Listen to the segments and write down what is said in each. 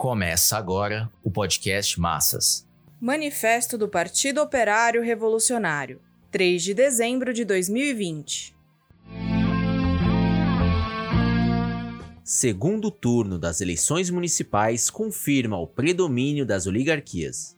Começa agora o podcast Massas. Manifesto do Partido Operário Revolucionário, 3 de dezembro de 2020. Segundo turno das eleições municipais confirma o predomínio das oligarquias.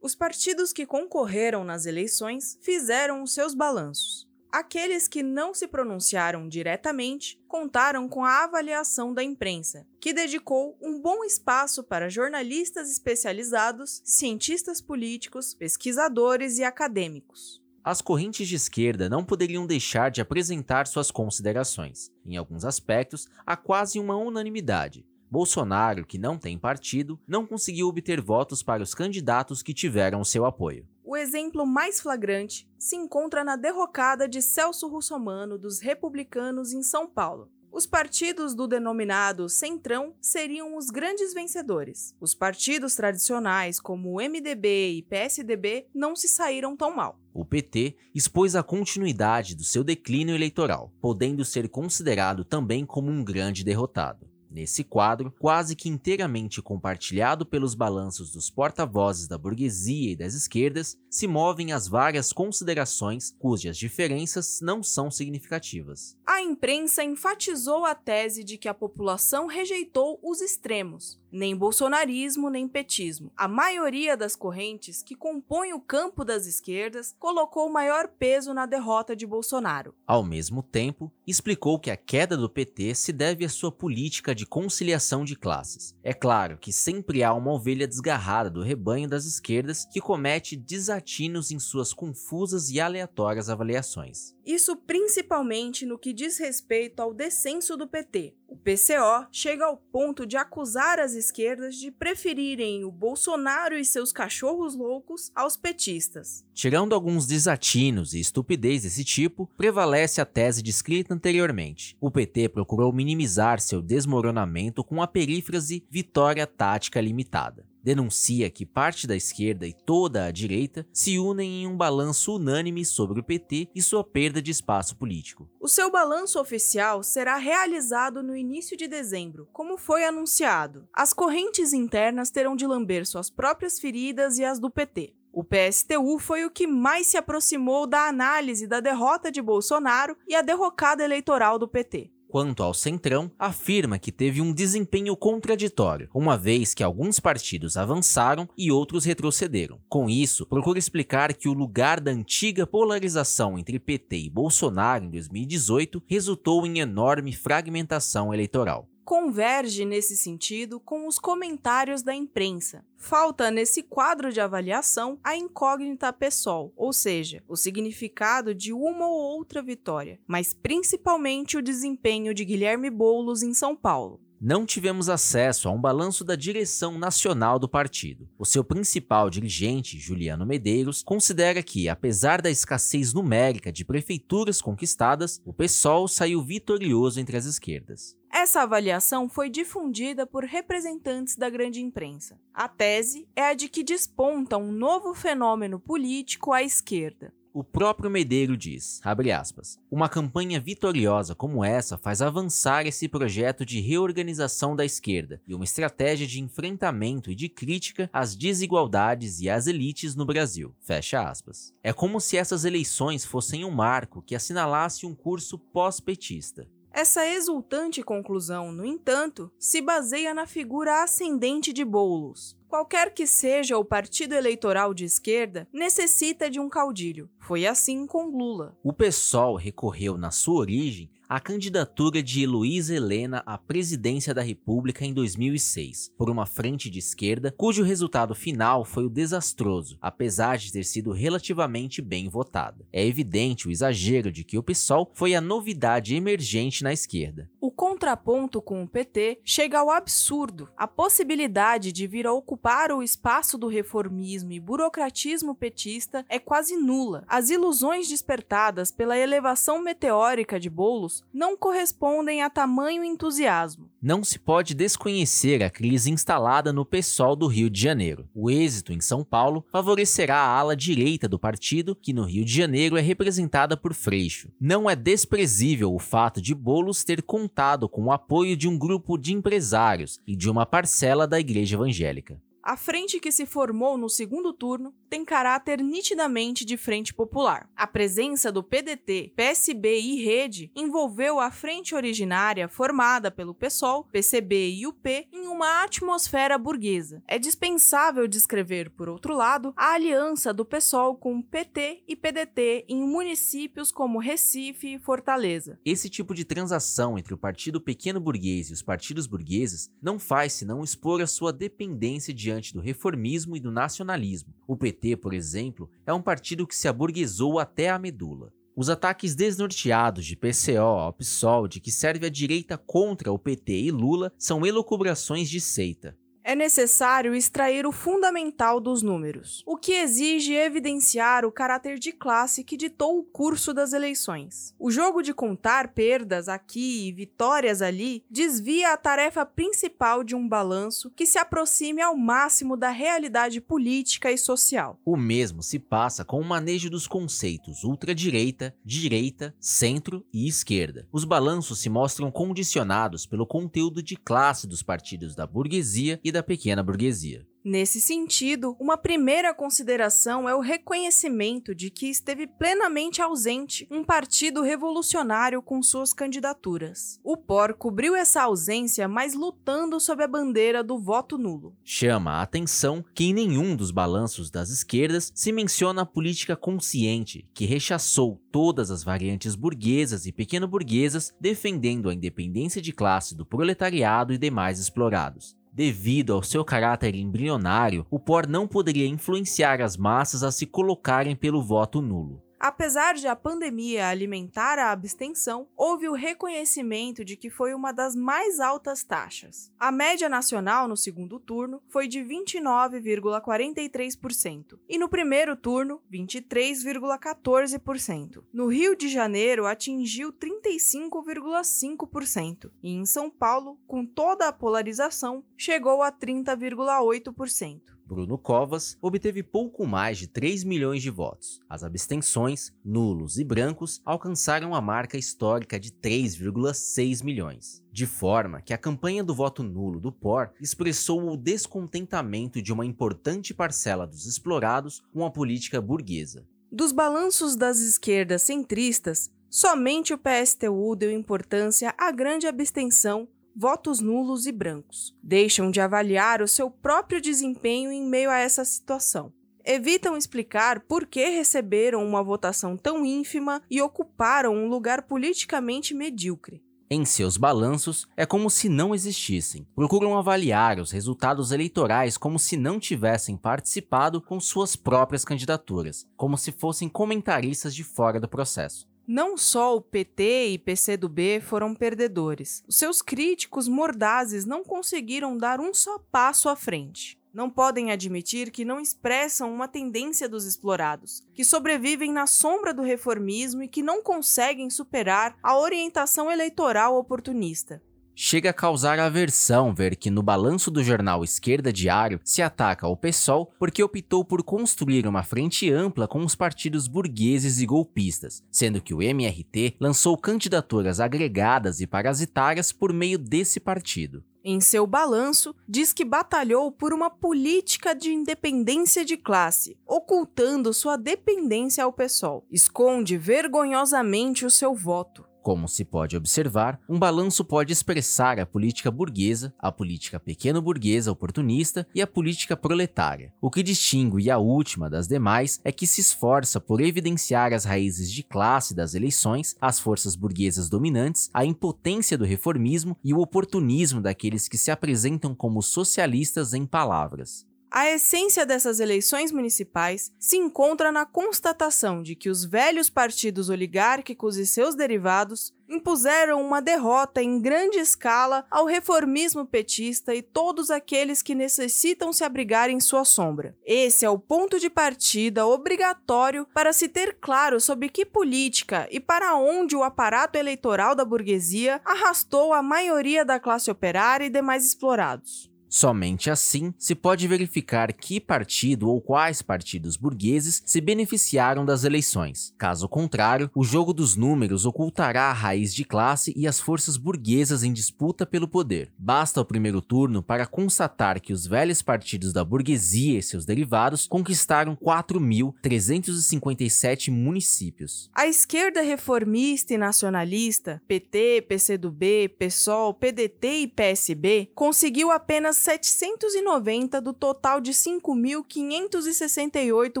Os partidos que concorreram nas eleições fizeram os seus balanços. Aqueles que não se pronunciaram diretamente contaram com a avaliação da imprensa, que dedicou um bom espaço para jornalistas especializados, cientistas políticos, pesquisadores e acadêmicos. As correntes de esquerda não poderiam deixar de apresentar suas considerações. Em alguns aspectos, há quase uma unanimidade. Bolsonaro, que não tem partido, não conseguiu obter votos para os candidatos que tiveram seu apoio. O exemplo mais flagrante se encontra na derrocada de Celso Russomano dos republicanos em São Paulo. Os partidos do denominado Centrão seriam os grandes vencedores. Os partidos tradicionais, como o MDB e PSDB, não se saíram tão mal. O PT expôs a continuidade do seu declínio eleitoral, podendo ser considerado também como um grande derrotado. Nesse quadro, quase que inteiramente compartilhado pelos balanços dos porta-vozes da burguesia e das esquerdas, se movem as várias considerações cujas diferenças não são significativas. A imprensa enfatizou a tese de que a população rejeitou os extremos, nem bolsonarismo nem petismo. A maioria das correntes que compõem o campo das esquerdas colocou maior peso na derrota de Bolsonaro. Ao mesmo tempo, explicou que a queda do PT se deve à sua política de conciliação de classes. É claro que sempre há uma ovelha desgarrada do rebanho das esquerdas que comete desatinos em suas confusas e aleatórias avaliações. Isso principalmente no que diz respeito ao descenso do PT. PCO chega ao ponto de acusar as esquerdas de preferirem o Bolsonaro e seus cachorros loucos aos petistas. Tirando alguns desatinos e estupidez desse tipo, prevalece a tese descrita anteriormente. O PT procurou minimizar seu desmoronamento com a perífrase vitória tática limitada denuncia que parte da esquerda e toda a direita se unem em um balanço unânime sobre o PT e sua perda de espaço político. O seu balanço oficial será realizado no início de dezembro, como foi anunciado. As correntes internas terão de lamber suas próprias feridas e as do PT. O PSTU foi o que mais se aproximou da análise da derrota de Bolsonaro e a derrocada eleitoral do PT. Quanto ao Centrão, afirma que teve um desempenho contraditório, uma vez que alguns partidos avançaram e outros retrocederam. Com isso, procura explicar que o lugar da antiga polarização entre PT e Bolsonaro em 2018 resultou em enorme fragmentação eleitoral converge nesse sentido com os comentários da imprensa. Falta nesse quadro de avaliação a incógnita pessoal, ou seja, o significado de uma ou outra vitória, mas principalmente o desempenho de Guilherme Boulos em São Paulo não tivemos acesso a um balanço da direção nacional do partido. O seu principal dirigente, Juliano Medeiros, considera que, apesar da escassez numérica de prefeituras conquistadas, o PSOL saiu vitorioso entre as esquerdas. Essa avaliação foi difundida por representantes da grande imprensa. A tese é a de que desponta um novo fenômeno político à esquerda, o próprio Medeiro diz, aspas, uma campanha vitoriosa como essa faz avançar esse projeto de reorganização da esquerda e uma estratégia de enfrentamento e de crítica às desigualdades e às elites no Brasil. Fecha aspas. É como se essas eleições fossem um marco que assinalasse um curso pós-petista. Essa exultante conclusão, no entanto, se baseia na figura ascendente de Boulos. Qualquer que seja o partido eleitoral de esquerda, necessita de um caudilho. Foi assim com Lula. O PSOL recorreu, na sua origem, a candidatura de Heloísa Helena à presidência da República em 2006, por uma frente de esquerda, cujo resultado final foi o desastroso, apesar de ter sido relativamente bem votada. É evidente o exagero de que o PSOL foi a novidade emergente na esquerda. O contraponto com o PT chega ao absurdo. A possibilidade de vir a ocupar o espaço do reformismo e burocratismo petista é quase nula. As ilusões despertadas pela elevação meteórica de Boulos não correspondem a tamanho entusiasmo. Não se pode desconhecer a crise instalada no PSOL do Rio de Janeiro. O êxito em São Paulo favorecerá a ala direita do partido, que no Rio de Janeiro é representada por Freixo. Não é desprezível o fato de Bolos ter contado com o apoio de um grupo de empresários e de uma parcela da igreja evangélica. A frente que se formou no segundo turno tem caráter nitidamente de frente popular. A presença do PDT, PSB e Rede envolveu a frente originária formada pelo PSOL, PCB e UP em uma atmosfera burguesa. É dispensável descrever, por outro lado, a aliança do PSOL com PT e PDT em municípios como Recife e Fortaleza. Esse tipo de transação entre o partido pequeno burguês e os partidos burgueses não faz senão expor a sua dependência diante do reformismo e do nacionalismo. O PT, por exemplo, é um partido que se aburguesou até a medula. Os ataques desnorteados de PCO ao PSOL de que serve a direita contra o PT e Lula são elucubrações de seita é necessário extrair o fundamental dos números, o que exige evidenciar o caráter de classe que ditou o curso das eleições. O jogo de contar perdas aqui e vitórias ali desvia a tarefa principal de um balanço que se aproxime ao máximo da realidade política e social. O mesmo se passa com o manejo dos conceitos ultradireita, direita, centro e esquerda. Os balanços se mostram condicionados pelo conteúdo de classe dos partidos da burguesia e da pequena burguesia. Nesse sentido, uma primeira consideração é o reconhecimento de que esteve plenamente ausente um partido revolucionário com suas candidaturas. O POR cobriu essa ausência, mas lutando sob a bandeira do voto nulo. Chama a atenção que em nenhum dos balanços das esquerdas se menciona a política consciente, que rechaçou todas as variantes burguesas e pequeno-burguesas, defendendo a independência de classe do proletariado e demais explorados. Devido ao seu caráter embrionário, o POR não poderia influenciar as massas a se colocarem pelo voto nulo. Apesar de a pandemia alimentar a abstenção, houve o reconhecimento de que foi uma das mais altas taxas. A média nacional no segundo turno foi de 29,43% e no primeiro turno, 23,14%. No Rio de Janeiro, atingiu 35,5% e em São Paulo, com toda a polarização, chegou a 30,8%. Bruno Covas obteve pouco mais de 3 milhões de votos. As abstenções, nulos e brancos alcançaram a marca histórica de 3,6 milhões. De forma que a campanha do voto nulo do POR expressou o descontentamento de uma importante parcela dos explorados com a política burguesa. Dos balanços das esquerdas centristas, somente o PSTU deu importância à grande abstenção votos nulos e brancos. Deixam de avaliar o seu próprio desempenho em meio a essa situação. Evitam explicar por que receberam uma votação tão ínfima e ocuparam um lugar politicamente medíocre. Em seus balanços, é como se não existissem. Procuram avaliar os resultados eleitorais como se não tivessem participado com suas próprias candidaturas, como se fossem comentaristas de fora do processo. Não só o PT e PCdoB foram perdedores. Os seus críticos mordazes não conseguiram dar um só passo à frente. Não podem admitir que não expressam uma tendência dos explorados, que sobrevivem na sombra do reformismo e que não conseguem superar a orientação eleitoral oportunista. Chega a causar aversão ver que no balanço do jornal Esquerda Diário se ataca o PSOL porque optou por construir uma frente ampla com os partidos burgueses e golpistas, sendo que o MRT lançou candidaturas agregadas e parasitárias por meio desse partido. Em seu balanço, diz que batalhou por uma política de independência de classe, ocultando sua dependência ao PSOL. Esconde vergonhosamente o seu voto. Como se pode observar, um balanço pode expressar a política burguesa, a política pequeno-burguesa oportunista e a política proletária. O que distingue a última das demais é que se esforça por evidenciar as raízes de classe das eleições, as forças burguesas dominantes, a impotência do reformismo e o oportunismo daqueles que se apresentam como socialistas em palavras. A essência dessas eleições municipais se encontra na constatação de que os velhos partidos oligárquicos e seus derivados impuseram uma derrota em grande escala ao reformismo petista e todos aqueles que necessitam se abrigar em sua sombra. Esse é o ponto de partida obrigatório para se ter claro sobre que política e para onde o aparato eleitoral da burguesia arrastou a maioria da classe operária e demais explorados. Somente assim se pode verificar que partido ou quais partidos burgueses se beneficiaram das eleições. Caso contrário, o jogo dos números ocultará a raiz de classe e as forças burguesas em disputa pelo poder. Basta o primeiro turno para constatar que os velhos partidos da burguesia e seus derivados conquistaram 4.357 municípios. A esquerda reformista e nacionalista, PT, PCdoB, PSOL, PDT e PSB, conseguiu apenas 790 do total de 5.568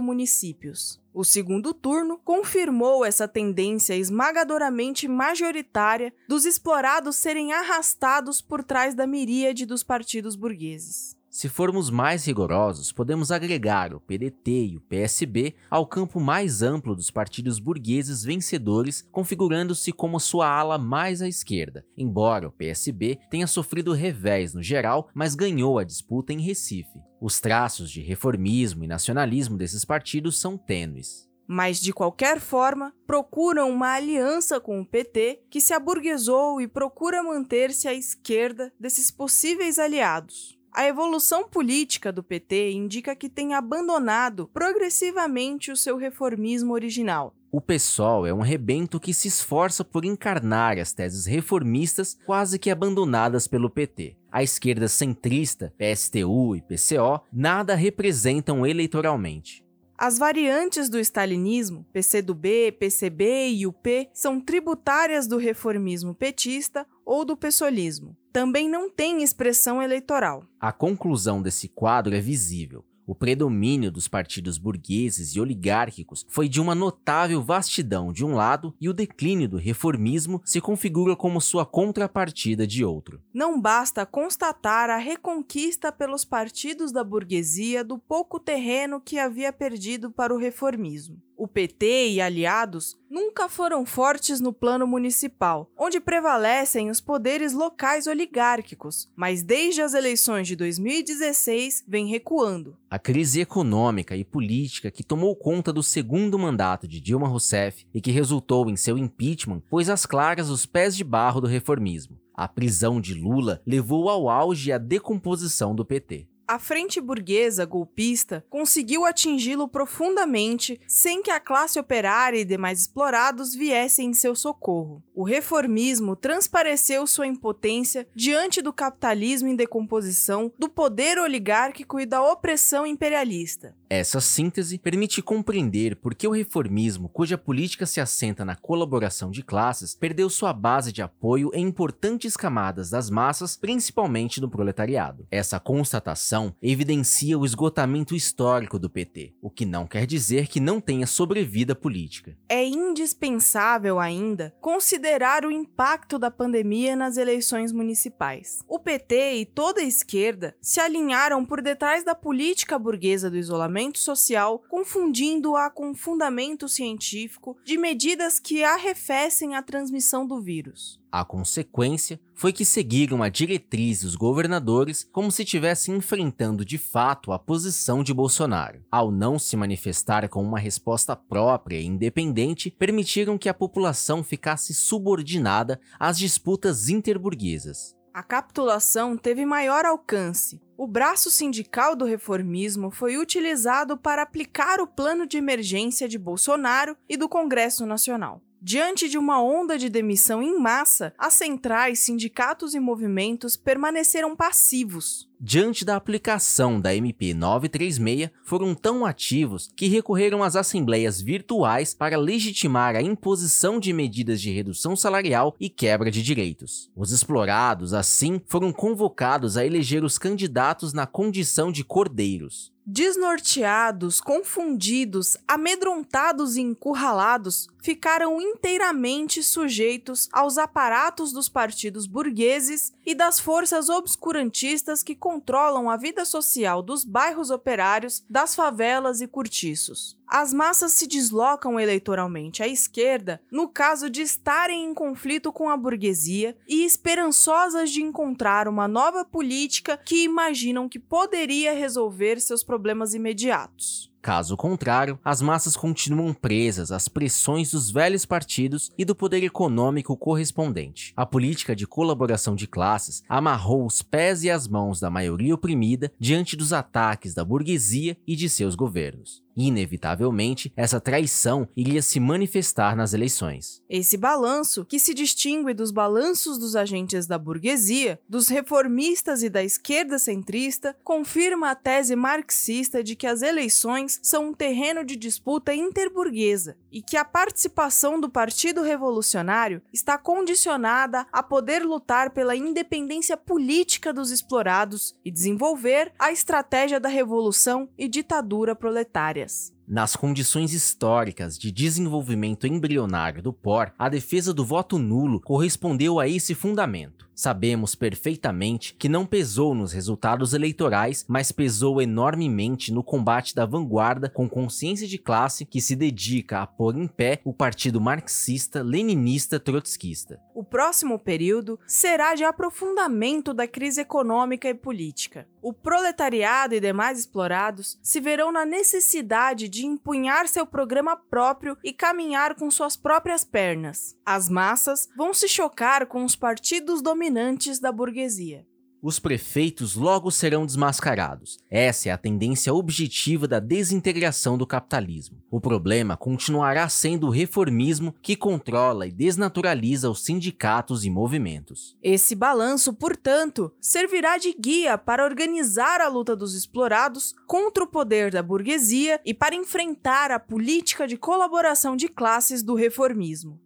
municípios. O segundo turno confirmou essa tendência esmagadoramente majoritária dos explorados serem arrastados por trás da miríade dos partidos burgueses. Se formos mais rigorosos, podemos agregar o PDT e o PSB ao campo mais amplo dos partidos burgueses vencedores, configurando-se como sua ala mais à esquerda, embora o PSB tenha sofrido revés no geral, mas ganhou a disputa em Recife. Os traços de reformismo e nacionalismo desses partidos são tênues mas de qualquer forma procuram uma aliança com o PT que se aburguesou e procura manter-se à esquerda desses possíveis aliados. A evolução política do PT indica que tem abandonado progressivamente o seu reformismo original. O PSOL é um rebento que se esforça por encarnar as teses reformistas quase que abandonadas pelo PT. A esquerda centrista, PSTU e PCO, nada representam eleitoralmente. As variantes do stalinismo, PCdoB, PCB e UP, são tributárias do reformismo petista ou do pessoalismo. Também não têm expressão eleitoral. A conclusão desse quadro é visível. O predomínio dos partidos burgueses e oligárquicos foi de uma notável vastidão de um lado e o declínio do reformismo se configura como sua contrapartida de outro. Não basta constatar a reconquista pelos partidos da burguesia do pouco terreno que havia perdido para o reformismo. O PT e aliados nunca foram fortes no plano municipal, onde prevalecem os poderes locais oligárquicos, mas desde as eleições de 2016 vem recuando. A crise econômica e política que tomou conta do segundo mandato de Dilma Rousseff e que resultou em seu impeachment pôs às claras os pés de barro do reformismo. A prisão de Lula levou ao auge a decomposição do PT. A frente burguesa golpista conseguiu atingi-lo profundamente sem que a classe operária e demais explorados viessem em seu socorro. O reformismo transpareceu sua impotência diante do capitalismo em decomposição, do poder oligárquico e da opressão imperialista. Essa síntese permite compreender por que o reformismo, cuja política se assenta na colaboração de classes, perdeu sua base de apoio em importantes camadas das massas, principalmente no proletariado. Essa constatação evidencia o esgotamento histórico do PT, o que não quer dizer que não tenha sobrevida política. É indispensável ainda considerar o impacto da pandemia nas eleições municipais. O PT e toda a esquerda se alinharam por detrás da política burguesa do isolamento social, confundindo-a com fundamento científico de medidas que arrefecem a transmissão do vírus. A consequência foi que seguiram a diretriz dos governadores como se estivessem enfrentando de fato a posição de Bolsonaro. Ao não se manifestar com uma resposta própria e independente, permitiram que a população ficasse subordinada às disputas interburguesas. A capitulação teve maior alcance. O braço sindical do reformismo foi utilizado para aplicar o plano de emergência de Bolsonaro e do Congresso Nacional. Diante de uma onda de demissão em massa, as centrais, sindicatos e movimentos permaneceram passivos. Diante da aplicação da MP 936, foram tão ativos que recorreram às assembleias virtuais para legitimar a imposição de medidas de redução salarial e quebra de direitos. Os explorados, assim, foram convocados a eleger os candidatos na condição de cordeiros. Desnorteados, confundidos, amedrontados e encurralados, ficaram inteiramente sujeitos aos aparatos dos partidos burgueses e das forças obscurantistas que controlam a vida social dos bairros operários, das favelas e cortiços. As massas se deslocam eleitoralmente à esquerda no caso de estarem em conflito com a burguesia e esperançosas de encontrar uma nova política que imaginam que poderia resolver seus problemas imediatos. Caso contrário, as massas continuam presas às pressões dos velhos partidos e do poder econômico correspondente. A política de colaboração de classes amarrou os pés e as mãos da maioria oprimida diante dos ataques da burguesia e de seus governos. Inevitavelmente, essa traição iria se manifestar nas eleições. Esse balanço, que se distingue dos balanços dos agentes da burguesia, dos reformistas e da esquerda centrista, confirma a tese marxista de que as eleições são um terreno de disputa interburguesa e que a participação do Partido Revolucionário está condicionada a poder lutar pela independência política dos explorados e desenvolver a estratégia da revolução e ditadura proletária. Yes. Nas condições históricas de desenvolvimento embrionário do POR, a defesa do voto nulo correspondeu a esse fundamento. Sabemos perfeitamente que não pesou nos resultados eleitorais, mas pesou enormemente no combate da vanguarda com consciência de classe que se dedica a pôr em pé o partido marxista-leninista trotskista. O próximo período será de aprofundamento da crise econômica e política. O proletariado e demais explorados se verão na necessidade de empunhar seu programa próprio e caminhar com suas próprias pernas. As massas vão se chocar com os partidos dominantes da burguesia. Os prefeitos logo serão desmascarados. Essa é a tendência objetiva da desintegração do capitalismo. O problema continuará sendo o reformismo que controla e desnaturaliza os sindicatos e movimentos. Esse balanço, portanto, servirá de guia para organizar a luta dos explorados contra o poder da burguesia e para enfrentar a política de colaboração de classes do reformismo.